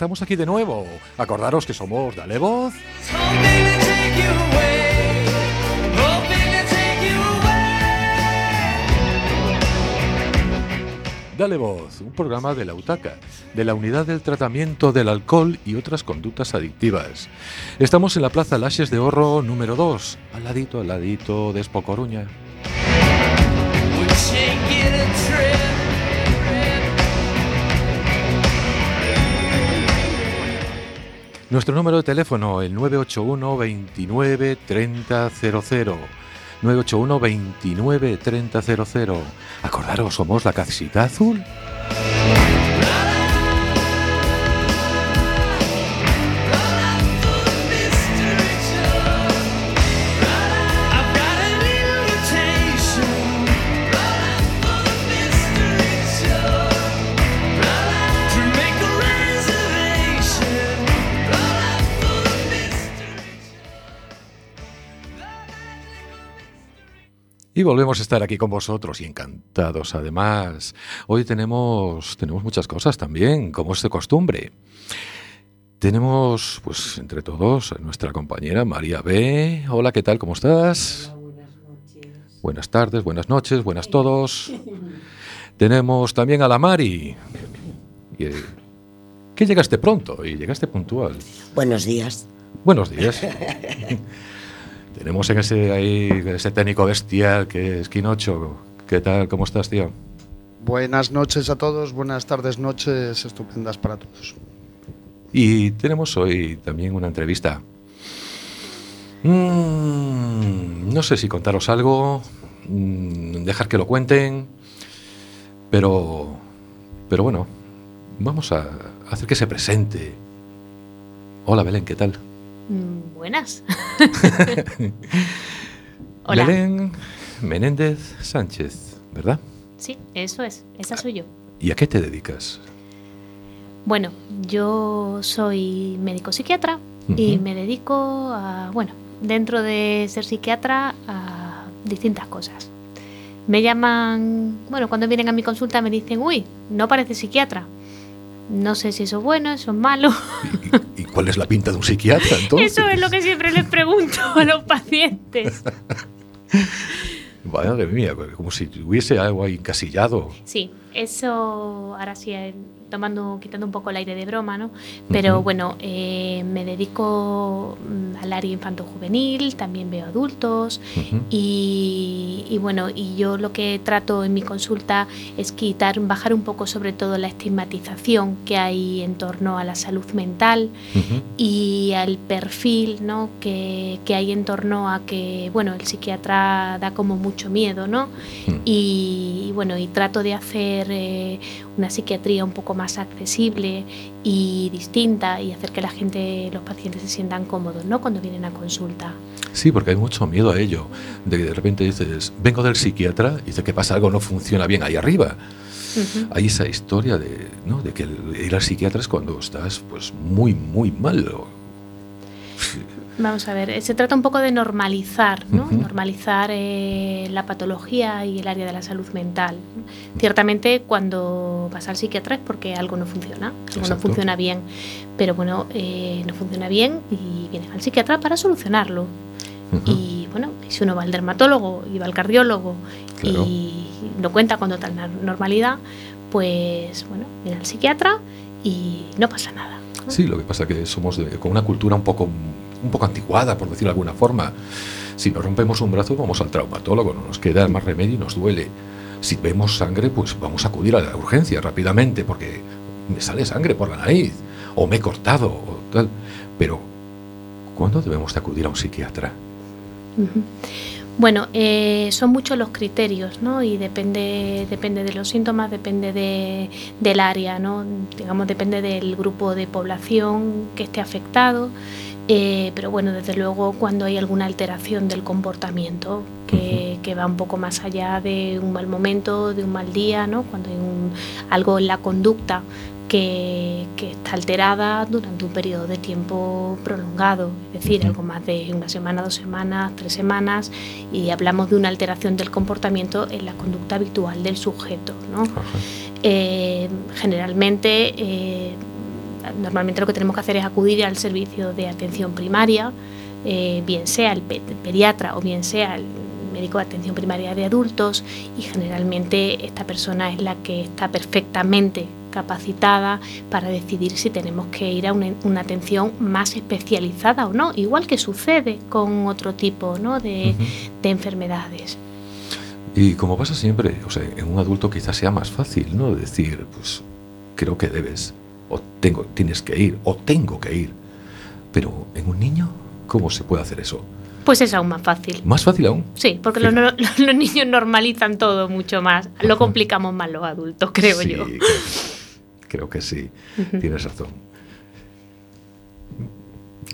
estamos aquí de nuevo. Acordaros que somos Dale Voz. Dale Voz, un programa de la UTACA, de la Unidad del Tratamiento del Alcohol y otras conductas adictivas. Estamos en la Plaza Laches de Horro número 2, al ladito, al ladito de Espocoruña. Nuestro número de teléfono, el 981 29 3000. 981 29 3000. Acordaros, somos la casita azul. Y volvemos a estar aquí con vosotros y encantados además. Hoy tenemos, tenemos muchas cosas también, como es de costumbre. Tenemos, pues, entre todos, a nuestra compañera María B. Hola, ¿qué tal? ¿Cómo estás? buenas noches. Buenas tardes, buenas noches, buenas todos. Tenemos también a la Mari. Que llegaste pronto y llegaste puntual. Buenos días. Buenos días. Tenemos en ese ahí ese técnico bestial que es Quinocho. ¿Qué tal? ¿Cómo estás, tío? Buenas noches a todos, buenas tardes, noches estupendas para todos. Y tenemos hoy también una entrevista. Mm, no sé si contaros algo, mm, dejar que lo cuenten, pero, pero bueno, vamos a hacer que se presente. Hola Belén, ¿qué tal? Mm, Buenas. Hola. Belén Menéndez Sánchez, ¿verdad? Sí, eso es. Esa soy yo. ¿Y a qué te dedicas? Bueno, yo soy médico psiquiatra y me dedico a, bueno, dentro de ser psiquiatra, a distintas cosas. Me llaman, bueno, cuando vienen a mi consulta me dicen, uy, no parece psiquiatra. No sé si eso es bueno, eso es malo. ¿Y, y cuál es la pinta de un psiquiatra entonces? Eso es lo que siempre les pregunto a los pacientes. Madre mía, como si hubiese algo ahí encasillado. Sí, eso ahora sí, tomando, quitando un poco el aire de broma, ¿no? Pero bueno, eh, me dedico mm, al área infanto-juvenil, también veo adultos y, y bueno, y yo lo que trato en mi consulta es quitar, bajar un poco sobre todo la estigmatización que hay en torno a la salud mental y al perfil ¿no? que, que hay en torno a que bueno el psiquiatra da como mucho miedo no y, y, bueno y trato de hacer eh, una psiquiatría un poco más accesible y distinta y hacer que la gente los pacientes se sientan cómodos no cuando vienen a consulta Sí, porque hay mucho miedo a ello. De que de repente dices, vengo del psiquiatra y dice que pasa algo, no funciona bien ahí arriba. Hay esa historia de, ¿no? de que ir al psiquiatra es cuando estás pues muy, muy mal. Vamos a ver, se trata un poco de normalizar, ¿no? Normalizar eh, la patología y el área de la salud mental. Ciertamente, cuando vas al psiquiatra es porque algo no funciona, algo no funciona bien. Pero bueno, eh, no funciona bien y vienes al psiquiatra para solucionarlo. Y bueno, si uno va al dermatólogo y va al cardiólogo y no cuenta con total normalidad, pues bueno, viene al psiquiatra y no pasa nada. Sí, lo que pasa es que somos con una cultura un poco, un poco anticuada, por decirlo de alguna forma. Si nos rompemos un brazo, vamos al traumatólogo, no nos queda más remedio y nos duele. Si vemos sangre, pues vamos a acudir a la urgencia rápidamente porque me sale sangre por la nariz o me he cortado o tal. Pero, ¿cuándo debemos de acudir a un psiquiatra? Bueno, eh, son muchos los criterios, ¿no? Y depende, depende de los síntomas, depende de, del área, ¿no? Digamos, depende del grupo de población que esté afectado. Eh, pero bueno, desde luego cuando hay alguna alteración del comportamiento que, que, va un poco más allá de un mal momento, de un mal día, ¿no? cuando hay un, algo en la conducta que, está alterada durante un periodo de tiempo prolongado, es decir, algo más de una semana, dos semanas, tres semanas, y hablamos de una alteración del comportamiento en la conducta habitual del sujeto. Eh, generalmente, eh, normalmente lo que tenemos que hacer es acudir al servicio de atención primaria, eh, bien sea el pediatra o bien sea el médico de atención primaria de adultos y generalmente esta persona es la que está perfectamente capacitada para decidir si tenemos que ir a una, atención más especializada o no, igual que sucede con otro tipo de, enfermedades. Y como pasa siempre, o sea, en un adulto quizás sea más fácil, ¿no? Decir, pues creo que debes, o tengo, tienes que ir, o tengo que ir. Pero en un niño, ¿cómo se puede hacer eso? Pues es aún más fácil. ¿Más fácil aún? Sí, porque Los, niños normalizan todo mucho más. Lo complicamos más los adultos, creo yo. Creo que sí, tienes razón.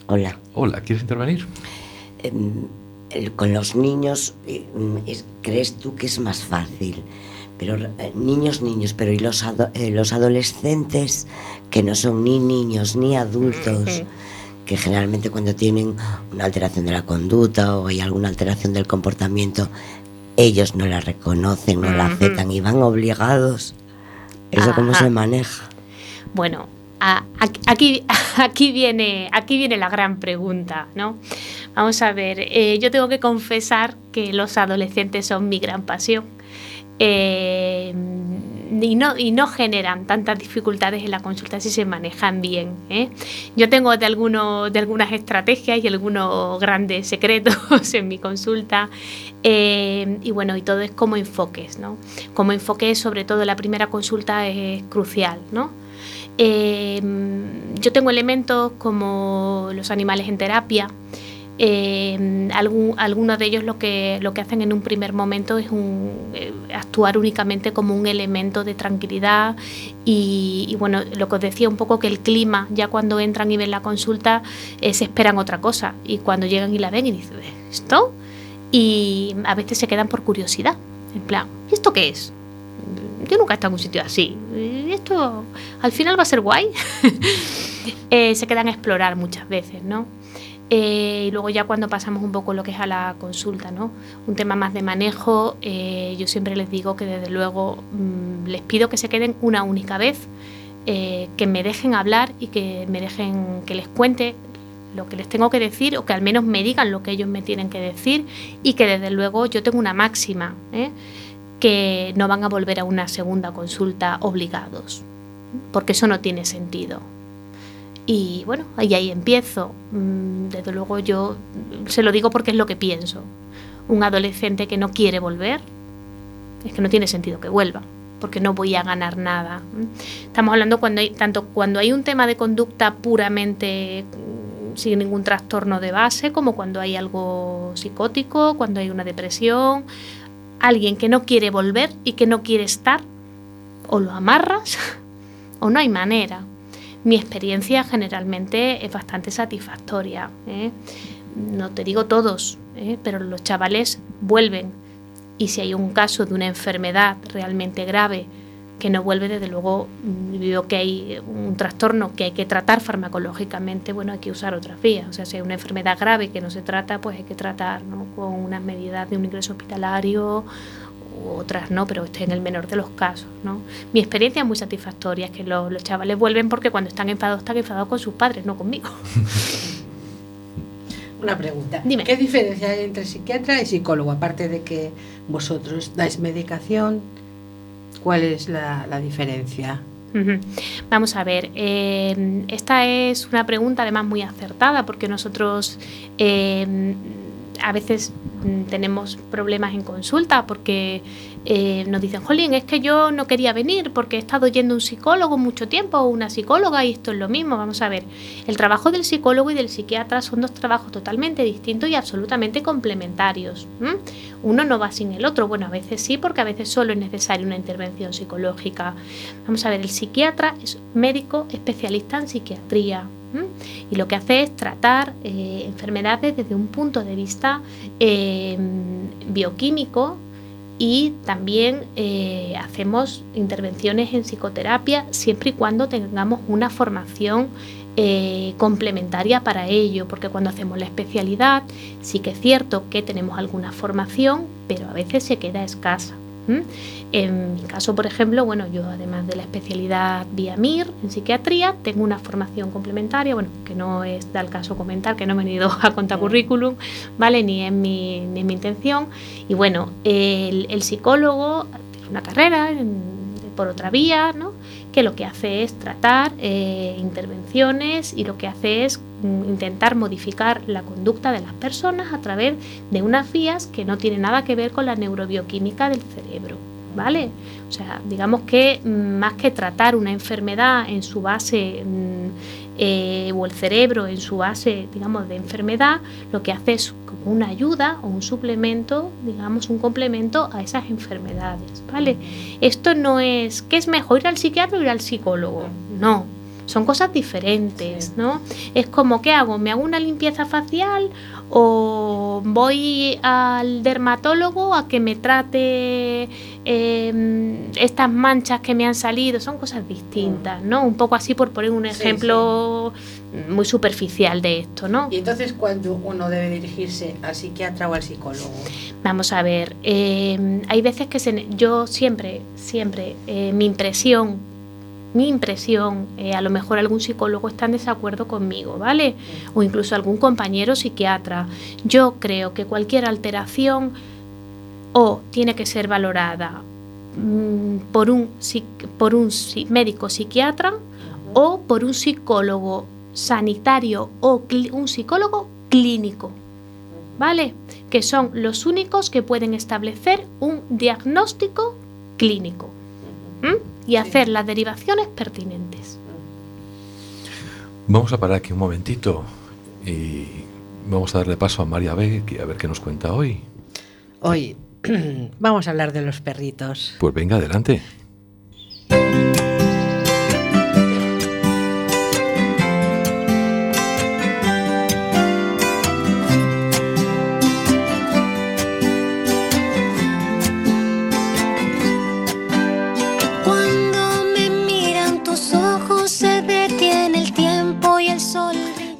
Hola. Hola, ¿quieres intervenir? Em, con los niños, eh, ¿crees tú que es más fácil? Pero eh, niños, niños, pero ¿y los, eh, los adolescentes que no son ni niños ni adultos? que generalmente cuando tienen una alteración de la conducta o hay alguna alteración del comportamiento, ellos no la reconocen, no la aceptan y van obligados ¿Eso cómo se maneja? Bueno, aquí, aquí, viene, aquí viene la gran pregunta, ¿no? Vamos a ver, eh, yo tengo que confesar que los adolescentes son mi gran pasión. Eh, y, no, y no generan tantas dificultades en la consulta si se manejan bien. ¿eh? Yo tengo de, algunos, de algunas estrategias y algunos grandes secretos en mi consulta eh, y bueno, y todo es como enfoques, ¿no? Como enfoques, sobre todo la primera consulta es crucial, ¿no? yo tengo elementos como los animales en terapia, eh, algunos de ellos lo que, lo que hacen en un primer momento es eh, actuar únicamente como un elemento de tranquilidad y, bueno, lo que os decía un poco que el clima, ya cuando entran y ven la consulta, eh, se esperan otra cosa y cuando llegan y la ven y dicen, ¿esto? Y a veces se quedan por curiosidad, en plan, ¿esto qué es? Yo nunca he estado en un sitio así. ¿Esto al final va a ser guay? se quedan a explorar muchas veces, ¿no? Eh, y luego ya cuando pasamos un poco lo que es a la consulta, ¿no? Un tema más de manejo, eh, yo siempre les digo que desde luego mm, les pido que se queden una única vez, eh, que me dejen hablar y que me dejen que les cuente lo que les tengo que decir o que al menos me digan lo que ellos me tienen que decir y que desde luego yo tengo una máxima, que no van a volver a una segunda consulta obligados, porque eso no tiene sentido. Y bueno, ahí, ahí empiezo. Mm, desde luego yo se lo digo porque es lo que pienso. Un adolescente que no quiere volver, es que no tiene sentido que vuelva, porque no voy a ganar nada. Estamos hablando cuando hay, tanto cuando hay un tema de conducta puramente mm, sin ningún trastorno de base, como cuando hay algo psicótico, cuando hay una depresión, alguien que no quiere volver y que no quiere estar, o lo amarras o no hay manera mi experiencia generalmente es bastante satisfactoria. ¿eh? No te digo todos, ¿eh? pero los chavales vuelven. Y si hay un caso de una enfermedad realmente grave que no vuelve, desde luego, mm, veo que hay un trastorno que hay que tratar farmacológicamente, bueno, hay que usar otras vías. O sea, si hay una enfermedad grave que no se trata, pues hay que tratar con unas medidas de un ingreso hospitalario otras no, pero este en el menor de los casos. ¿no? Mi experiencia es muy satisfactoria, es que los, los chavales vuelven porque cuando están enfadados, están enfadados con sus padres, no conmigo. Una pregunta. Dime. ¿Qué diferencia hay entre psiquiatra y psicólogo? Aparte de que vosotros dais medicación, ¿cuál es la, la diferencia? Vamos a ver, eh, esta es una pregunta además muy acertada porque nosotros eh, a veces mm, tenemos problemas en consulta porque eh, nos dicen, Jolín, es que yo no quería venir porque he estado yendo un psicólogo mucho tiempo o una psicóloga y esto es lo mismo. Vamos a ver, el trabajo del psicólogo y del psiquiatra son dos trabajos totalmente distintos y absolutamente complementarios. Uno no va sin el otro. Bueno, a veces sí, porque a veces solo es necesaria una intervención psicológica. Vamos a ver, el psiquiatra es médico especialista en psiquiatría. ¿M? Y lo que hace es tratar eh, enfermedades desde un punto de vista eh, bioquímico y también eh, hacemos intervenciones en psicoterapia siempre y cuando tengamos una formación complementaria para ello, porque cuando hacemos la especialidad sí que es cierto que tenemos alguna formación, pero a veces se queda escasa. En mi caso, por ejemplo, bueno, yo además de la especialidad vía MIR en psiquiatría, tengo una formación complementaria, bueno, que no es del caso comentar, que no me he venido a contar currículum, ¿vale? Ni es mi, ni es mi intención. Y bueno, el, el psicólogo tiene una carrera en- por otra vía, ¿no? Que lo que hace es tratar eh, intervenciones y lo que hace es mm, intentar modificar la conducta de las personas a través de unas vías que no tienen nada que ver con la neurobioquímica del cerebro. ¿Vale? O sea, digamos que mm, más que tratar una enfermedad en su base mm, eh, o el cerebro en su base, digamos, de enfermedad, lo que hace es como una ayuda o un suplemento, digamos, un complemento a esas enfermedades, ¿vale? Esto no es, ¿qué es mejor ir al psiquiatra o ir al psicólogo? No, son cosas diferentes, ¿no? Es como, ¿qué hago? ¿Me hago una limpieza facial o voy al dermatólogo a que me trate eh, estas manchas que me han salido? Son cosas distintas, ¿no? Un poco así por poner un Sí, ejemplo muy superficial de esto, ¿no? Y entonces, ¿cuándo uno debe dirigirse al psiquiatra o al psicólogo? Vamos a ver, eh, hay veces que se yo siempre, siempre, eh, mi impresión, mi impresión, eh, a lo mejor algún psicólogo está en desacuerdo conmigo, ¿vale? O incluso algún compañero psiquiatra. Yo creo que cualquier alteración o tiene que ser valorada mm, por un, por un médico psiquiatra o por un psicólogo sanitario o un psicólogo clínico. ¿Vale? Que son los únicos que pueden establecer un diagnóstico clínico ¿m? y hacer las derivaciones pertinentes. Vamos a parar aquí un momentito y vamos a darle paso a María B, que a ver qué nos cuenta hoy. Hoy vamos a hablar de los perritos. Pues venga, adelante.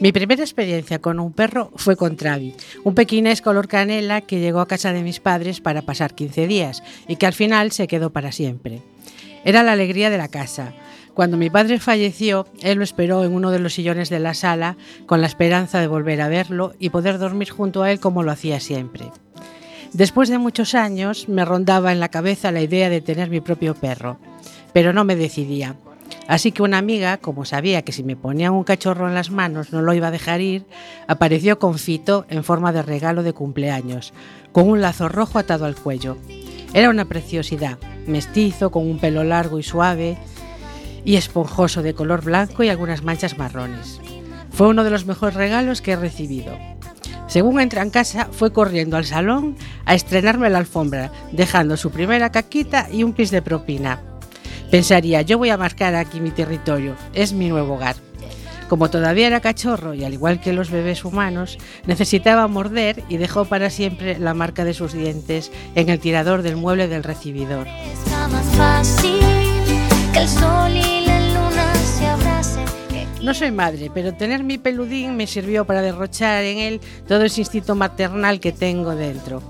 Mi primera experiencia con un perro fue con Travi, un pequinés color canela que llegó a casa de mis padres para pasar 15 días y que al final se quedó para siempre. Era la alegría de la casa. Cuando mi padre falleció, él lo esperó en uno de los sillones de la sala con la esperanza de volver a verlo y poder dormir junto a él como lo hacía siempre. Después de muchos años me rondaba en la cabeza la idea de tener mi propio perro, pero no me decidía. Así que una amiga, como sabía que si me ponían un cachorro en las manos no lo iba a dejar ir, apareció con Fito en forma de regalo de cumpleaños, con un lazo rojo atado al cuello. Era una preciosidad, mestizo, con un pelo largo y suave, y esponjoso de color blanco y algunas manchas marrones. Fue uno de los mejores regalos que he recibido. Según entré en casa, fue corriendo al salón a estrenarme la alfombra, dejando su primera caquita y un pis de propina. Pensaría, yo voy a marcar aquí mi territorio, es mi nuevo hogar. Como todavía era cachorro y al igual que los bebés humanos, necesitaba morder y dejó para siempre la marca de sus dientes en el tirador del mueble del recibidor. No soy madre, pero tener mi peludín me sirvió para derrochar en él todo ese instinto maternal que tengo dentro.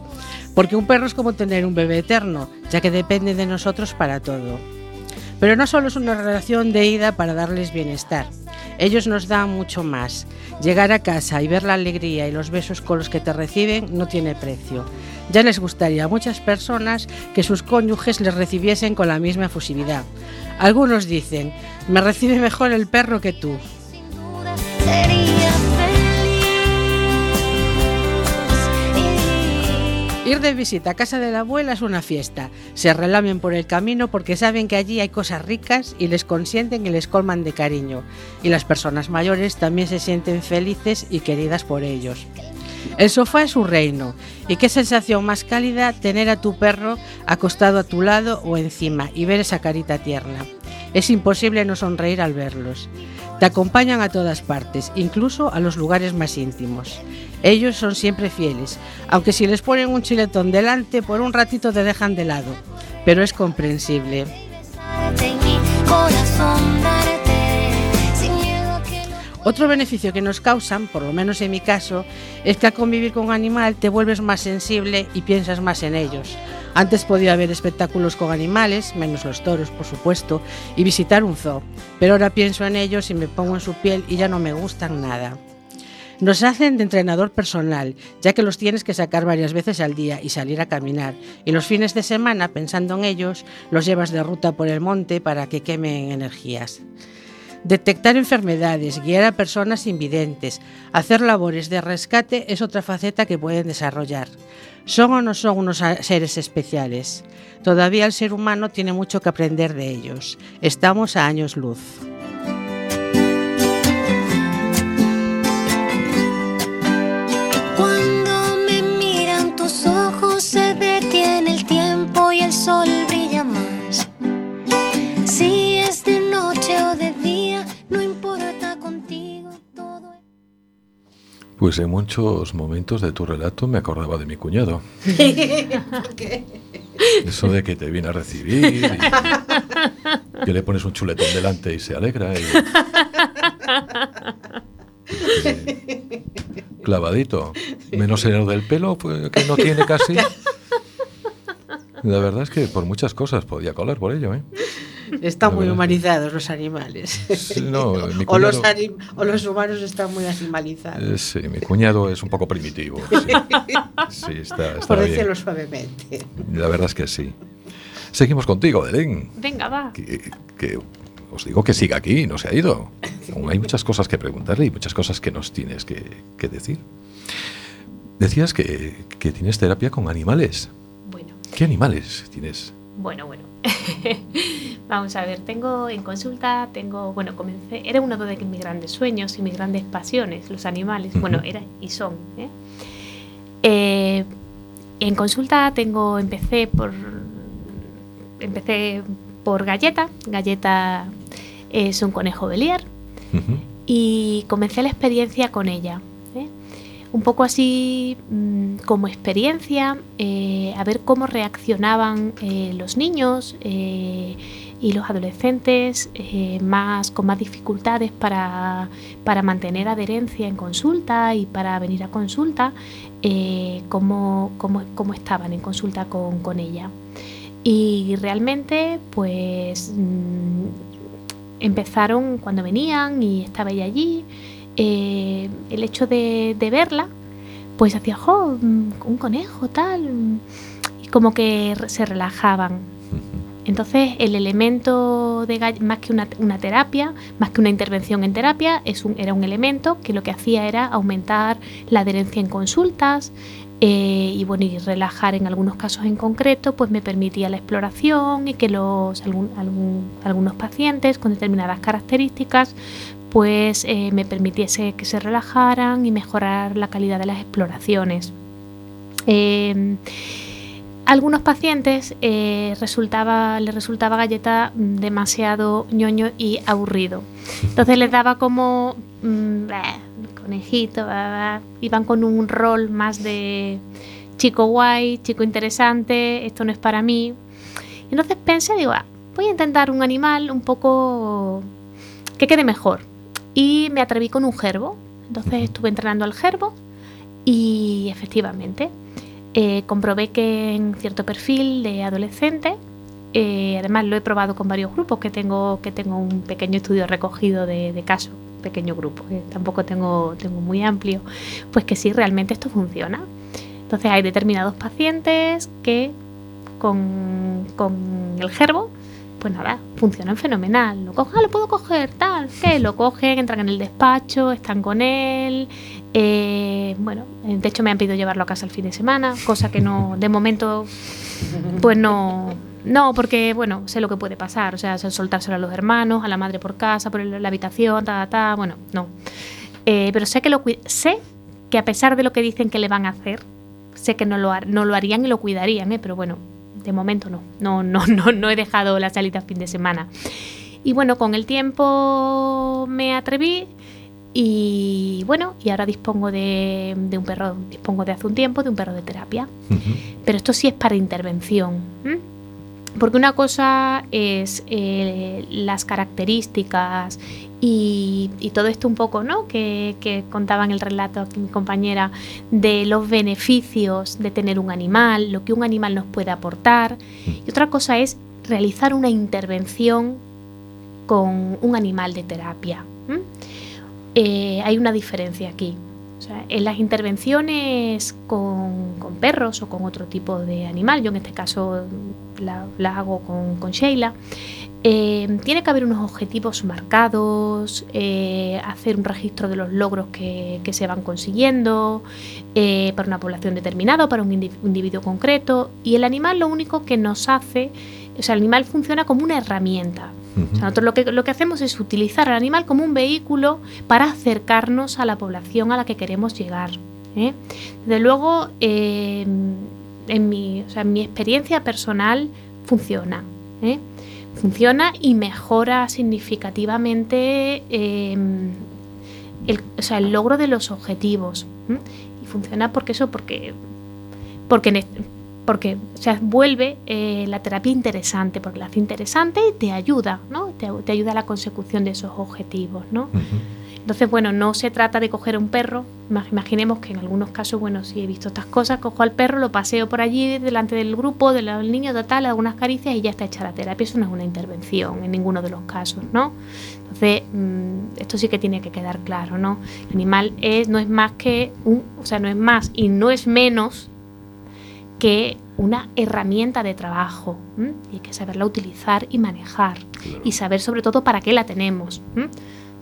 Porque un perro es como tener un bebé eterno, ya que depende de nosotros para todo. Pero no solo es una relación de ida para darles bienestar. Ellos nos dan mucho más. Llegar a casa y ver la alegría y los besos con los que te reciben no tiene precio. Ya les gustaría a muchas personas que sus cónyuges les recibiesen con la misma efusividad. Algunos dicen, me recibe mejor el perro que tú. sin duda sería Ir de visita a casa de la abuela es una fiesta. Se relamen por el camino porque saben que allí hay cosas ricas y les consienten y les colman de cariño. Y las personas mayores también se sienten felices y queridas por ellos. El sofá es su reino. Y qué sensación más cálida tener a tu perro acostado a tu lado o encima y ver esa carita tierna. Es imposible no sonreír al verlos. Te acompañan a todas partes, incluso a los lugares más íntimos. Ellos son siempre fieles, aunque si les ponen un chiletón delante, por un ratito te dejan de lado. Pero es comprensible. Otro beneficio que nos causan, por lo menos en mi caso, es que al convivir con un animal te vuelves más sensible y piensas más en ellos. Antes podía ver espectáculos con animales, menos los toros, por supuesto, y visitar un zoo, pero ahora pienso en ellos y me pongo en su piel y ya no me gustan nada. Nos hacen de entrenador personal, ya que los tienes que sacar varias veces al día y salir a caminar. Y los fines de semana, pensando en ellos, los llevas de ruta por el monte para que quemen energías. Detectar enfermedades, guiar a personas invidentes, hacer labores de rescate es otra faceta que pueden desarrollar. ¿Son o no son unos seres especiales? Todavía el ser humano tiene mucho que aprender de ellos. Estamos a años luz. Cuando me miran tus ojos se detiene el tiempo y el sol Pues en muchos momentos de tu relato me acordaba de mi cuñado. Eso de que te viene a recibir y que le pones un chuletón delante y se alegra. y- Eh, clavadito. Menos en lo del pelo, pues, que no tiene casi. La verdad es que por muchas cosas podía colar por ello, ¿eh? Están muy humanizados los animales. Sí, no, mi o, los cuñado- anim- o los humanos están muy animalizados. Eh, sí, mi cuñado es un poco primitivo. Sí, Sí, está, está por bien. decirlo suavemente. La verdad es que sí. Seguimos contigo, Belén. Venga, va. Que, que os digo que siga aquí, no se ha ido. Aún hay muchas cosas que preguntarle y muchas cosas que nos tienes que, que decir. Decías que, que tienes terapia con animales. Bueno, ¿Qué animales tienes? Bueno, bueno. Vamos a ver, tengo en consulta, tengo, bueno, comencé, era uno de mis grandes sueños y mis grandes pasiones, los animales. Bueno, era y son. ¿eh? Eh, en consulta tengo, empecé por, empecé por Galleta. Galleta es un conejo belier Ujú. y comencé la experiencia con ella. Un poco así mm, como experiencia, eh, a ver cómo reaccionaban eh, los niños eh, y los adolescentes más, con más dificultades para, para mantener adherencia en consulta y para venir a consulta, cómo, cómo- cómo estaban en consulta con, con ella. Y realmente, pues mm, empezaron cuando venían y estaba ella allí. Eh, el hecho de, verla, pues hacía, jo, mm, un conejo, tal. mm", Y como que se relajaban. Entonces, el elemento de más que una, terapia, más que una intervención en terapia, era un elemento que lo que hacía era aumentar la adherencia en consultas eh, y bueno, y relajar en algunos casos en concreto, pues me permitía la exploración y que los algunos pacientes con determinadas características pues eh, me permitiese que se relajaran y mejorar la calidad de las exploraciones. Eh, algunos pacientes eh, resultaba, les resultaba galleta demasiado ñoño y aburrido. Entonces les daba como mm, "Bah, conejito, bah, bah", iban con un rol más de chico guay, chico interesante, esto no es para mí. Entonces pensé, digo, "Ah, voy a intentar un animal un poco que quede mejor. Y me atreví con un gerbo. Entonces estuve entrenando al gerbo y efectivamente eh, comprobé que en cierto perfil de adolescente, eh, además lo he probado con varios grupos, que tengo, que tengo un pequeño estudio recogido de, de casos, pequeño grupo, que tampoco tengo, tengo muy amplio, pues que sí, realmente esto funciona. Entonces hay determinados pacientes que con, con el gerbo pues nada, funcionan fenomenal. Lo ah, lo puedo coger, tal, que lo cogen, entran en el despacho, están con él. Eh, bueno, de hecho me han pedido llevarlo a casa el fin de semana, cosa que no, de momento, pues no, no, porque bueno, sé lo que puede pasar, o sea, soltárselo a los hermanos, a la madre por casa, por la habitación, ta, ta, bueno, no. Eh, pero sé que lo sé que a pesar de lo que dicen que le van a hacer, sé que no lo, no lo harían y lo cuidarían, ¿eh? pero bueno, de momento no, no, no, no, no he dejado la salida fin de semana. Y bueno, con el tiempo me atreví y bueno, y ahora dispongo de, un perro, dispongo de hace un tiempo de un perro de terapia. Pero esto sí es para intervención. Porque una cosa es eh, las características y, todo esto un poco, ¿no? Que, que, contaba en el relato aquí mi compañera, de los beneficios de tener un animal, lo que un animal nos puede aportar. Y otra cosa es realizar una intervención con un animal de terapia. Eh, hay una diferencia aquí. en las intervenciones con, perros o con otro tipo de animal, yo en este caso la, hago con, con Sheila, eh, tiene que haber unos objetivos marcados, eh, hacer un registro de los logros que, se van consiguiendo eh, para una población determinada o para un individuo concreto. Y el animal lo único que nos hace, o sea, el animal funciona como una herramienta. nosotros lo que, lo que hacemos es utilizar al animal como un vehículo para acercarnos a la población a la que queremos llegar. Desde luego, en, mi, en mi experiencia personal, funciona funciona y mejora significativamente em, el, o sea, el, logro de los objetivos. Y funciona porque eso, porque, porque, porque o sea, vuelve eh, la terapia interesante, porque la hace interesante y te ayuda, ¿no? Te, te ayuda a la consecución de esos objetivos, ¿no? Entonces, bueno, no se trata de coger un perro. Imaginemos que en algunos casos, bueno, si he visto estas cosas, cojo al perro, lo paseo por allí delante del grupo, del niño, tal, algunas caricias y ya está hecha la terapia. Eso no es una intervención en ninguno de los casos, ¿no? Entonces, mm, esto sí que tiene que quedar claro, ¿no? El animal es, no es más que un, o sea, no es más y no es menos que una herramienta de trabajo y hay que saberla utilizar y manejar y saber sobre todo para qué la tenemos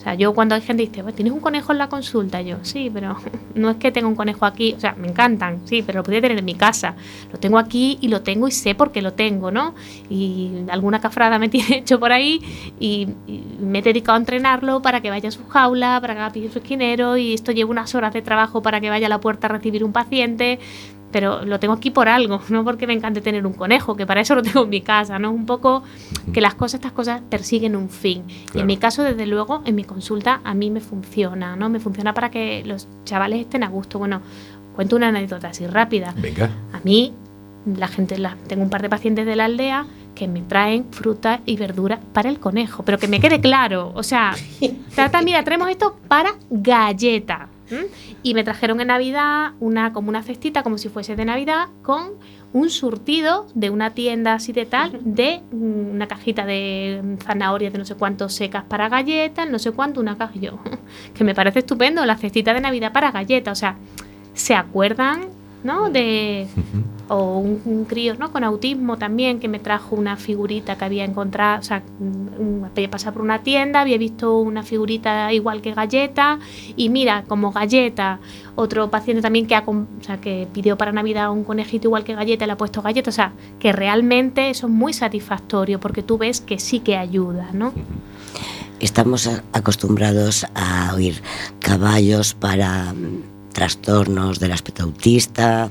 sea, yo cuando hay gente que dice, ¿tienes un conejo en la consulta? Yo, sí, pero no es que tenga un conejo aquí, o sea, me encantan, sí, pero lo podría tener en mi casa. Lo tengo aquí y lo tengo y sé por qué lo tengo, ¿no? Y alguna cafrada me tiene hecho por ahí y, me he dedicado a entrenarlo para que vaya a su jaula, para que haga su esquinero y esto lleva unas horas de trabajo para que vaya a la puerta a recibir un paciente pero lo tengo aquí por algo, no porque me encante tener un conejo, que para eso lo tengo en mi casa, ¿no? Un poco que las cosas, estas cosas persiguen un fin. Y en mi caso, desde luego, en mi consulta a mí me funciona, ¿no? Me funciona para que los chavales estén a gusto. Bueno, cuento una anécdota así rápida. Venga. A mí, la gente, la, tengo un par de pacientes de la aldea que me traen fruta y verdura para el conejo, pero que me quede claro, o sea, trata, mira, traemos esto para galleta. Y me trajeron en Navidad una, como una cestita, como si fuese de Navidad, con un surtido de una tienda así de tal, de una cajita de zanahorias de no sé cuántos secas para galletas, no sé cuánto, una caja. Yo, que me parece estupendo, la cestita de Navidad para galletas. O sea, ¿se acuerdan ¿no? De, o un, crío ¿no? con autismo también que me trajo una figurita que había encontrado, o sea, había pasado por una tienda, había visto una figurita igual que galleta y mira, como galleta, otro paciente también que, ha, o sea, que pidió para Navidad un conejito igual que galleta le ha puesto galleta, o sea, que realmente eso es muy satisfactorio porque tú ves que sí que ayuda, ¿no? Estamos acostumbrados a oír caballos para trastornos del aspecto autista.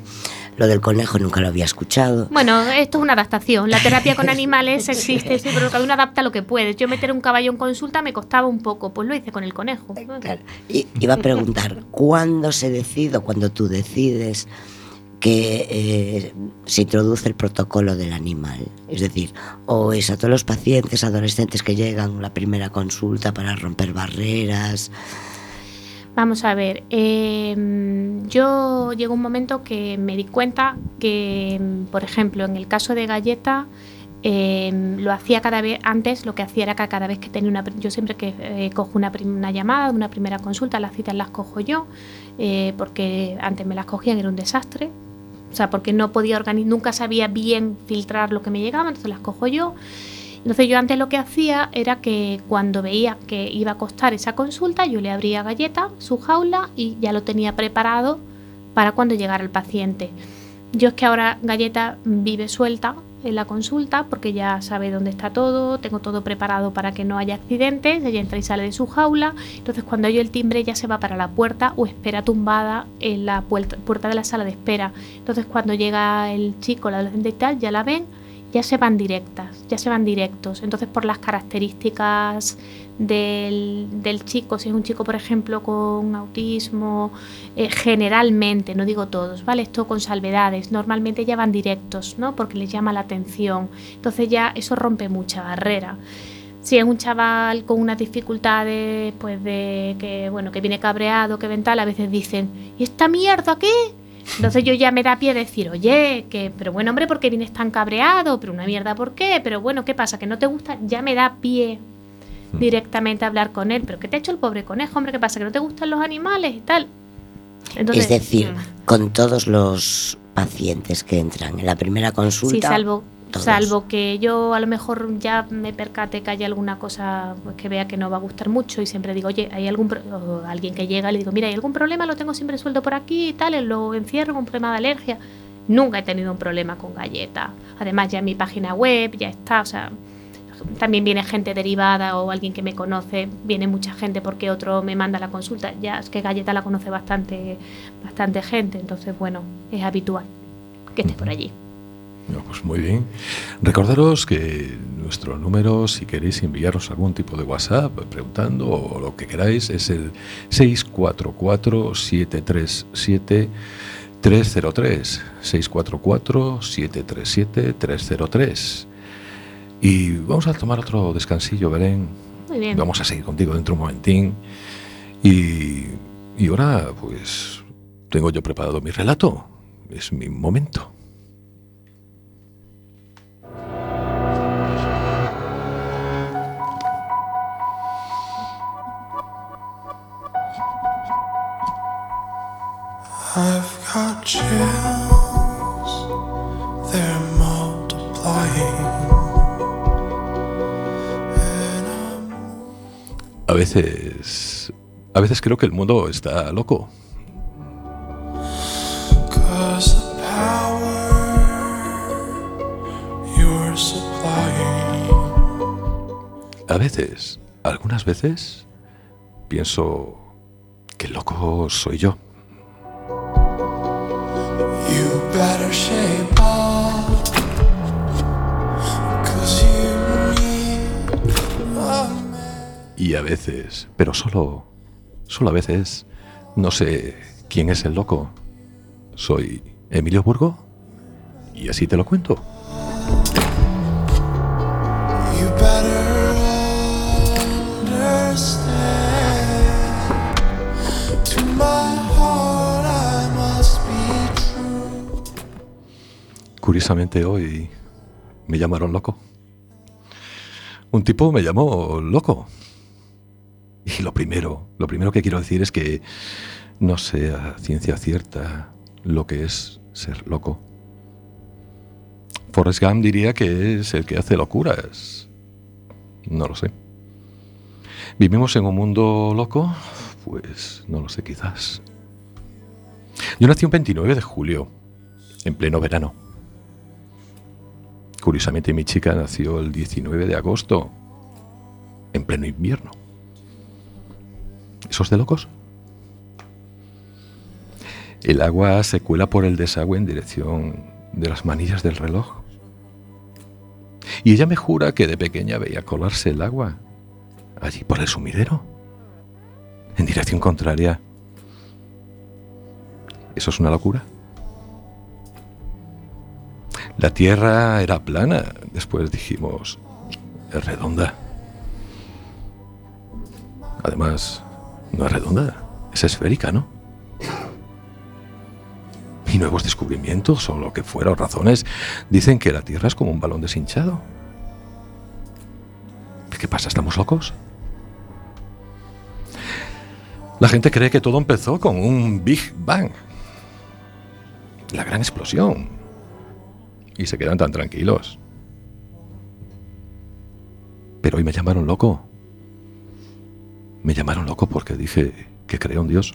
Lo del conejo nunca lo había escuchado. Bueno, esto es una adaptación. La terapia con animales existe, sí, pero cada uno adapta lo que puede. Yo meter un caballo en consulta me costaba un poco, pues lo hice con el conejo. Y, iba a preguntar, ¿cuándo se decide, cuando tú decides que eh, se introduce el protocolo del animal. Es decir, o es a todos los pacientes adolescentes que llegan la primera consulta para romper barreras. Vamos a ver, eh, yo llegó un momento que me di cuenta que, por ejemplo, en el caso de Galleta, eh, lo hacía cada vez, antes lo que hacía era que cada vez que tenía una, yo siempre que eh, cojo una, una llamada, una primera consulta, las citas las cojo yo, eh, porque antes me las cogían, era un desastre, o sea, porque no podía organizar, nunca sabía bien filtrar lo que me llegaba, entonces las cojo yo. Entonces yo antes lo que hacía era que cuando veía que iba a costar esa consulta, yo le abría Galleta su jaula y ya lo tenía preparado para cuando llegara el paciente. Yo es que ahora Galleta vive suelta en la consulta porque ya sabe dónde está todo, tengo todo preparado para que no haya accidentes, ella entra y sale de su jaula, entonces cuando oye el timbre ella se va para la puerta o espera tumbada en la puerta, puerta de la sala de espera. Entonces cuando llega el chico, la adolescente y tal, ya la ven, ya se van directas, ya se van directos. Entonces por las características del, chico, si es un chico por ejemplo con autismo, eh, generalmente, no digo todos, ¿vale? Esto con salvedades, normalmente ya van directos, ¿no? Porque les llama la atención. Entonces ya eso rompe mucha barrera. Si es un chaval con unas dificultades, pues de que, bueno, que viene cabreado, que ven tal, a veces dicen, ¿y esta mierda qué? Entonces yo ya me da pie a decir, oye, que, pero bueno, hombre, ¿por qué vienes tan cabreado? Pero una mierda, ¿por qué? Pero bueno, ¿qué pasa? ¿Que no te gusta? Ya me da pie directamente a hablar con él. ¿Pero qué te ha hecho el pobre conejo, hombre? ¿Qué pasa? ¿Que no te gustan los animales y tal? Entonces, es decir, mm. con todos los pacientes que entran en la primera consulta. Sí, salvo, salvo que yo a lo mejor ya me percate que haya alguna cosa pues, que vea que no va a gustar mucho y siempre digo, oye, hay algún alguien que llega y le digo, mira, hay algún problema, lo tengo siempre suelto por aquí y tal, lo encierro, un problema de alergia. Nunca he tenido un problema con galleta. Además, ya en mi página web ya está, o sea, también viene gente derivada o alguien que me conoce, viene mucha gente porque otro me manda la consulta. Ya es que Galleta la conoce bastante, bastante gente, entonces bueno, es habitual que esté por allí. No, pues muy bien. Recordaros que nuestro número, si queréis enviaros algún tipo de WhatsApp preguntando o lo que queráis, es el 644-737-303. 644-737-303. Y vamos a tomar otro descansillo, Belén. Muy bien. Vamos a seguir contigo dentro de un momentín. Y, y ahora, pues, tengo yo preparado mi relato. Es mi momento. A veces, a veces creo que el mundo está loco. A veces, algunas veces, pienso que loco soy yo. Y a veces, pero solo, solo a veces, no sé quién es el loco. Soy Emilio Burgo y así te lo cuento. Curiosamente hoy me llamaron loco. Un tipo me llamó loco. Y lo primero, lo primero que quiero decir es que no sé a ciencia cierta lo que es ser loco. Forrest Gump diría que es el que hace locuras. No lo sé. ¿Vivimos en un mundo loco? Pues no lo sé, quizás. Yo nací un 29 de julio, en pleno verano. Curiosamente mi chica nació el 19 de agosto, en pleno invierno. ¿Esos de locos? El agua se cuela por el desagüe en dirección de las manillas del reloj. Y ella me jura que de pequeña veía colarse el agua allí por el sumidero, en dirección contraria. ¿Eso es una locura? La Tierra era plana. Después dijimos, es redonda. Además, no es redonda, es esférica, ¿no? Y nuevos descubrimientos, o lo que fuera, o razones, dicen que la Tierra es como un balón deshinchado. ¿Qué pasa? ¿Estamos locos? La gente cree que todo empezó con un Big Bang. La gran explosión. Y se quedan tan tranquilos. Pero hoy me llamaron loco. Me llamaron loco porque dije que creo en Dios.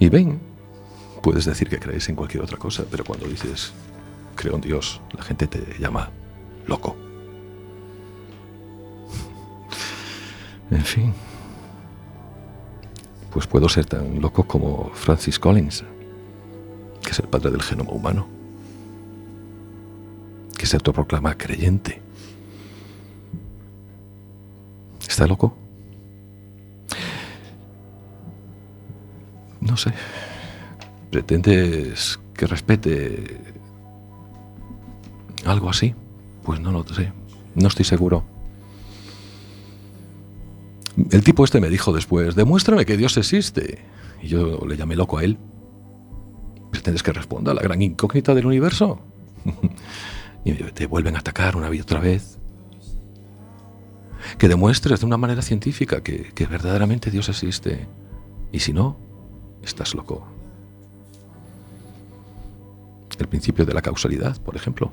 Y ven, puedes decir que crees en cualquier otra cosa, pero cuando dices creo en Dios, la gente te llama loco. En fin, pues puedo ser tan loco como Francis Collins, que es el padre del genoma humano, que se autoproclama creyente. ¿Está loco? No sé. ¿Pretendes que respete algo así? Pues no lo sé. No estoy seguro. El tipo este me dijo después, demuéstrame que Dios existe. Y yo le llamé loco a él. ¿Pretendes que responda a la gran incógnita del universo? y te vuelven a atacar una y otra vez. Que demuestres de una manera científica que, que verdaderamente Dios existe. Y si no, estás loco. El principio de la causalidad, por ejemplo.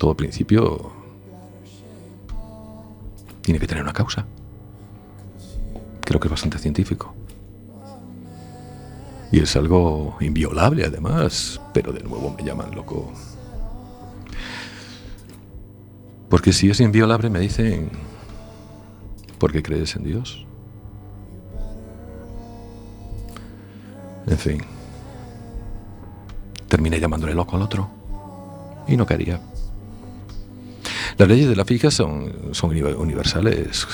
Todo principio tiene que tener una causa. Creo que es bastante científico. Y es algo inviolable además, pero de nuevo me llaman loco. Porque si es inviolable me dicen, ¿por qué crees en Dios? En fin, terminé llamándole loco al otro y no quería. Las leyes de la física son, son uni- universales,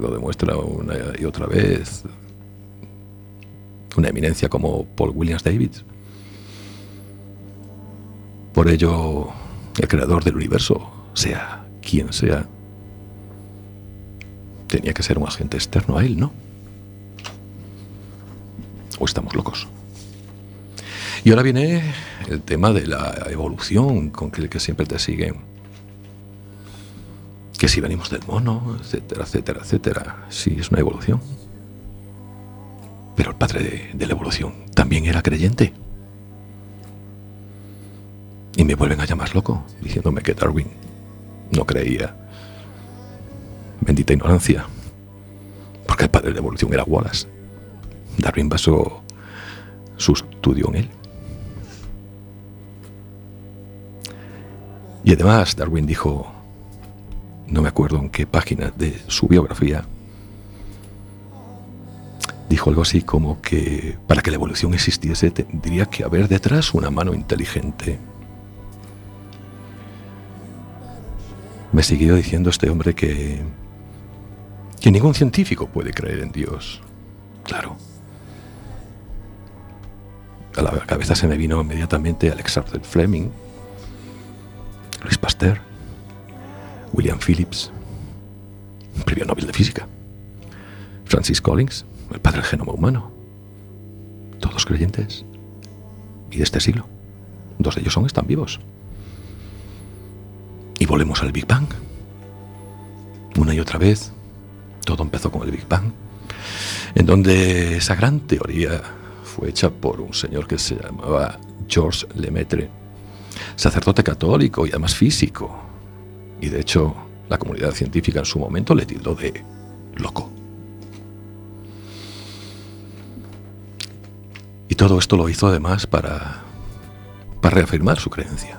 lo demuestra una y otra vez una eminencia como Paul Williams Davis. Por ello, el creador del universo, sea quien sea, tenía que ser un agente externo a él, ¿no? ¿O estamos locos? Y ahora viene el tema de la evolución con que, que siempre te siguen que si venimos del mono, etcétera, etcétera, etcétera. Sí, es una evolución. Pero el padre de, la evolución también era creyente. Y me vuelven a llamar loco, diciéndome que Darwin no creía. Bendita ignorancia. Porque el padre de la evolución era Wallace. Darwin basó su estudio en él. Y además Darwin dijo, no me acuerdo en qué página de su biografía, dijo algo así como que para que la evolución existiese tendría que haber detrás una mano inteligente. Me siguió diciendo este hombre que que ningún científico puede creer en Dios. Claro. A la cabeza se me vino inmediatamente Alexander Fleming, Luis Pasteur, William Phillips, premio Nobel de Física, Francis Collins, el padre del genoma humano, todos creyentes, y de este siglo. Dos de ellos son están vivos. Y volvemos al Big Bang. Una y otra vez, todo empezó con el Big Bang, en donde esa gran teoría fue hecha por un señor que se llamaba Georges Lemaitre, sacerdote católico y además físico. Y de hecho, la comunidad científica en su momento le tildó de loco. Y todo esto lo hizo además para, para reafirmar su creencia.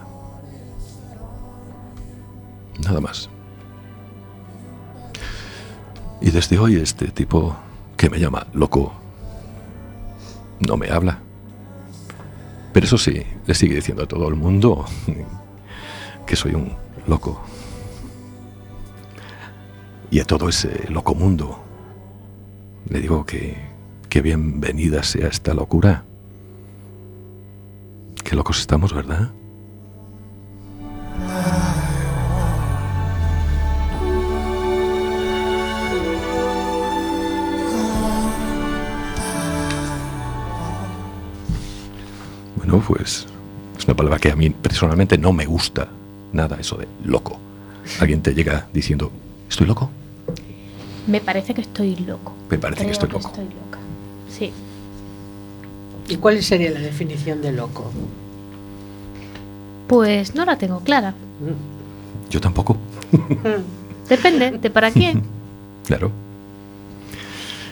Nada más. Y desde hoy este tipo que me llama loco no me habla. Pero eso sí, le sigue diciendo a todo el mundo que soy un loco. Y a todo ese loco mundo le digo que, que bienvenida sea esta locura. Qué locos estamos, ¿verdad? Bueno, pues es una palabra que a mí personalmente no me gusta nada, eso de loco. Alguien te llega diciendo, ¿estoy loco? Me parece que estoy loco. Me parece que estoy loco. estoy loca. Sí. ¿Y cuál sería la definición de loco? Pues no la tengo clara. Yo tampoco, Depende de para quién. claro.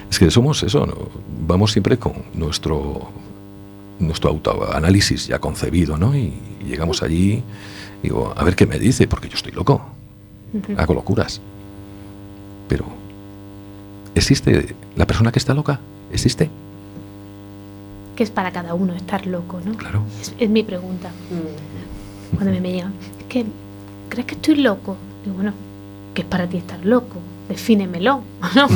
Es que somos eso, ¿no? vamos siempre con nuestro nuestro autoanálisis ya concebido, ¿no? Y llegamos allí, digo, a ver qué me dice, porque yo estoy loco, hago locuras. Pero, ¿existe la persona que está loca? ¿Existe? Que es para cada uno estar loco, ¿no? Claro. Es, es mi pregunta. Cuando me, me llegan, "Es que, ¿crees que estoy loco? Digo, bueno, ¿qué es para ti estar loco? Defínemelo, ¿no?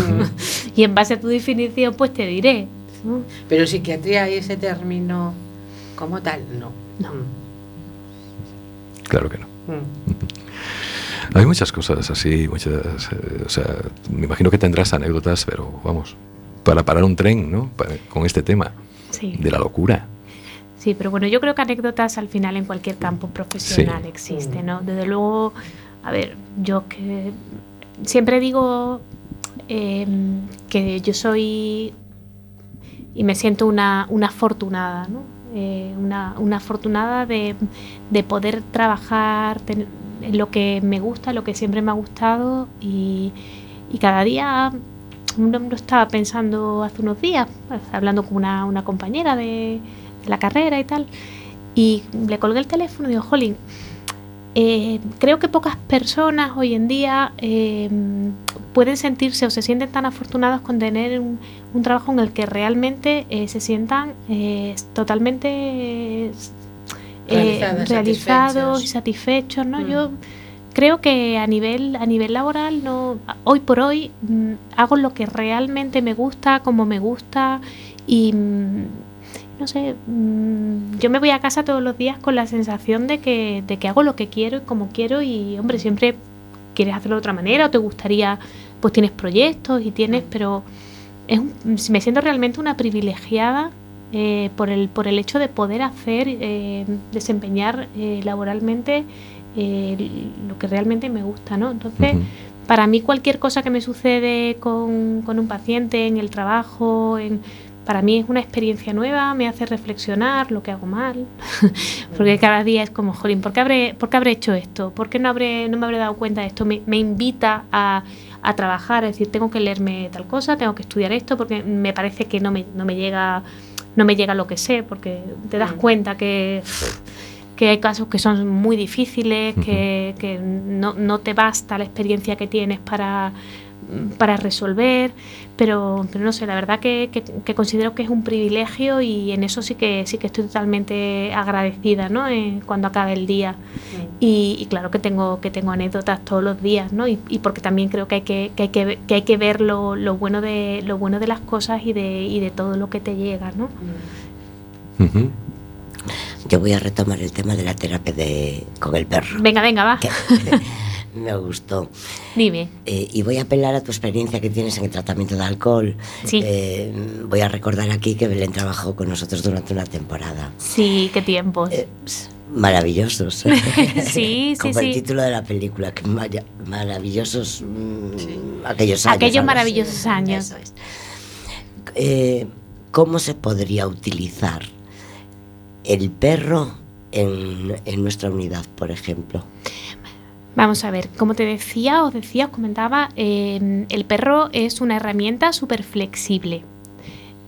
y en base a tu definición, pues te diré. ¿no? Pero psiquiatría hay ese término como tal, no. No. Claro que no. Mm. Hay muchas cosas así, muchas, eh, o sea, me imagino que tendrás anécdotas, pero vamos, para parar un tren, ¿no? Para- con este tema Sí. de la locura. Sí, pero bueno, yo creo que anécdotas al final en cualquier campo profesional Sí. existen, ¿no? Desde luego, a ver, yo que siempre digo eh, que yo soy y me siento una, una afortunada, ¿no? Eh, una, una afortunada de, de poder trabajar en lo que me gusta, lo que siempre me ha gustado y, y cada día no lo estaba pensando hace unos días, pues, hablando con una, una compañera de, de la carrera y tal, y le colgué el teléfono y digo, Jolín, eh, creo que pocas personas hoy en día eh, pueden sentirse o se sienten tan afortunados con tener un, un trabajo en el que realmente eh, se sientan eh, totalmente eh, realizados y satisfechos. satisfechos, ¿no? Mm. Yo creo que a nivel a nivel laboral no hoy por hoy mm, hago lo que realmente me gusta como me gusta y mm, no sé mm, yo me voy a casa todos los días con la sensación de que de que hago lo que quiero y como quiero y hombre siempre quieres hacerlo de otra manera o te gustaría pues tienes proyectos y tienes pero es un- me siento realmente una privilegiada eh, por el por el hecho de poder hacer eh, desempeñar eh, laboralmente eh, lo que realmente me gusta, ¿no? Entonces, para mí cualquier cosa que me sucede con, con un paciente, en el trabajo, en, para mí es una experiencia nueva, me hace reflexionar lo que hago mal, porque cada día es como, jolín, ¿por qué habré, por qué habré hecho esto? ¿Por qué no, habré, no me habré dado cuenta de esto? Me, me invita a, a trabajar, es decir, tengo que leerme tal cosa, tengo que estudiar esto, porque me parece que no me, no me llega no me llega lo que sé, porque te das Mm. cuenta que que hay casos que son muy difíciles, que, que no, no te basta la experiencia que tienes para, para resolver, pero, pero no sé, la verdad que, que- que considero que es un privilegio y en eso sí que sí que estoy totalmente agradecida, ¿no? Eh, cuando acabe el día. Y, y claro que tengo, que tengo anécdotas todos los días, ¿no? Y, y porque también creo que hay que, que hay que, que hay que ver lo, lo bueno de, lo bueno de las cosas y de, y de todo lo que te llega, ¿no? Yo voy a retomar el tema de la terapia de, con el perro. Venga, venga, va, que me gustó. dime. Eh, y voy a apelar a tu experiencia que tienes en el tratamiento de alcohol. Sí. Eh, voy a recordar aquí que Belén trabajó con nosotros durante una temporada. Sí, qué tiempos. Eh, maravillosos. Sí, sí, Como el sí. título de la película, que maravillosos mm, aquellos años. Aquellos maravillosos años. Eso es. Eh, ¿Cómo se podría utilizar el perro en, nuestra unidad, por ejemplo? Vamos a ver, como te decía, os decía, os comentaba, eh, el perro es una herramienta súper flexible.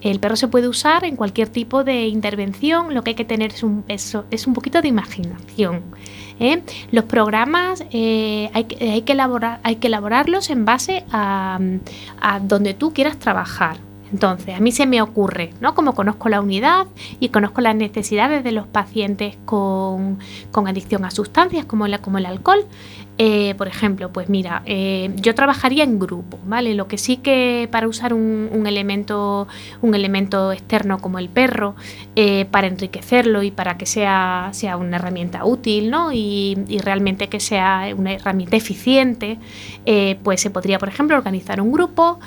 El perro se puede usar en cualquier tipo de intervención, lo que hay que tener es un, eso, es un poquito de imaginación. ¿eh? Los programas eh, hay, que- hay que elaborar, hay que elaborarlos en base a, a donde tú quieras trabajar. Entonces, a mí se me ocurre, ¿no? Como conozco la unidad y conozco las necesidades de los pacientes con, con adicción a sustancias como, la, como el alcohol, eh, por ejemplo, pues mira, eh, yo trabajaría en grupo, ¿vale? Lo que sí que para usar un, elemento, un elemento externo como el perro, eh, para enriquecerlo y para que sea, sea una herramienta útil, ¿no? Y, realmente que sea una herramienta eficiente, pues se podría, por ejemplo, organizar un grupo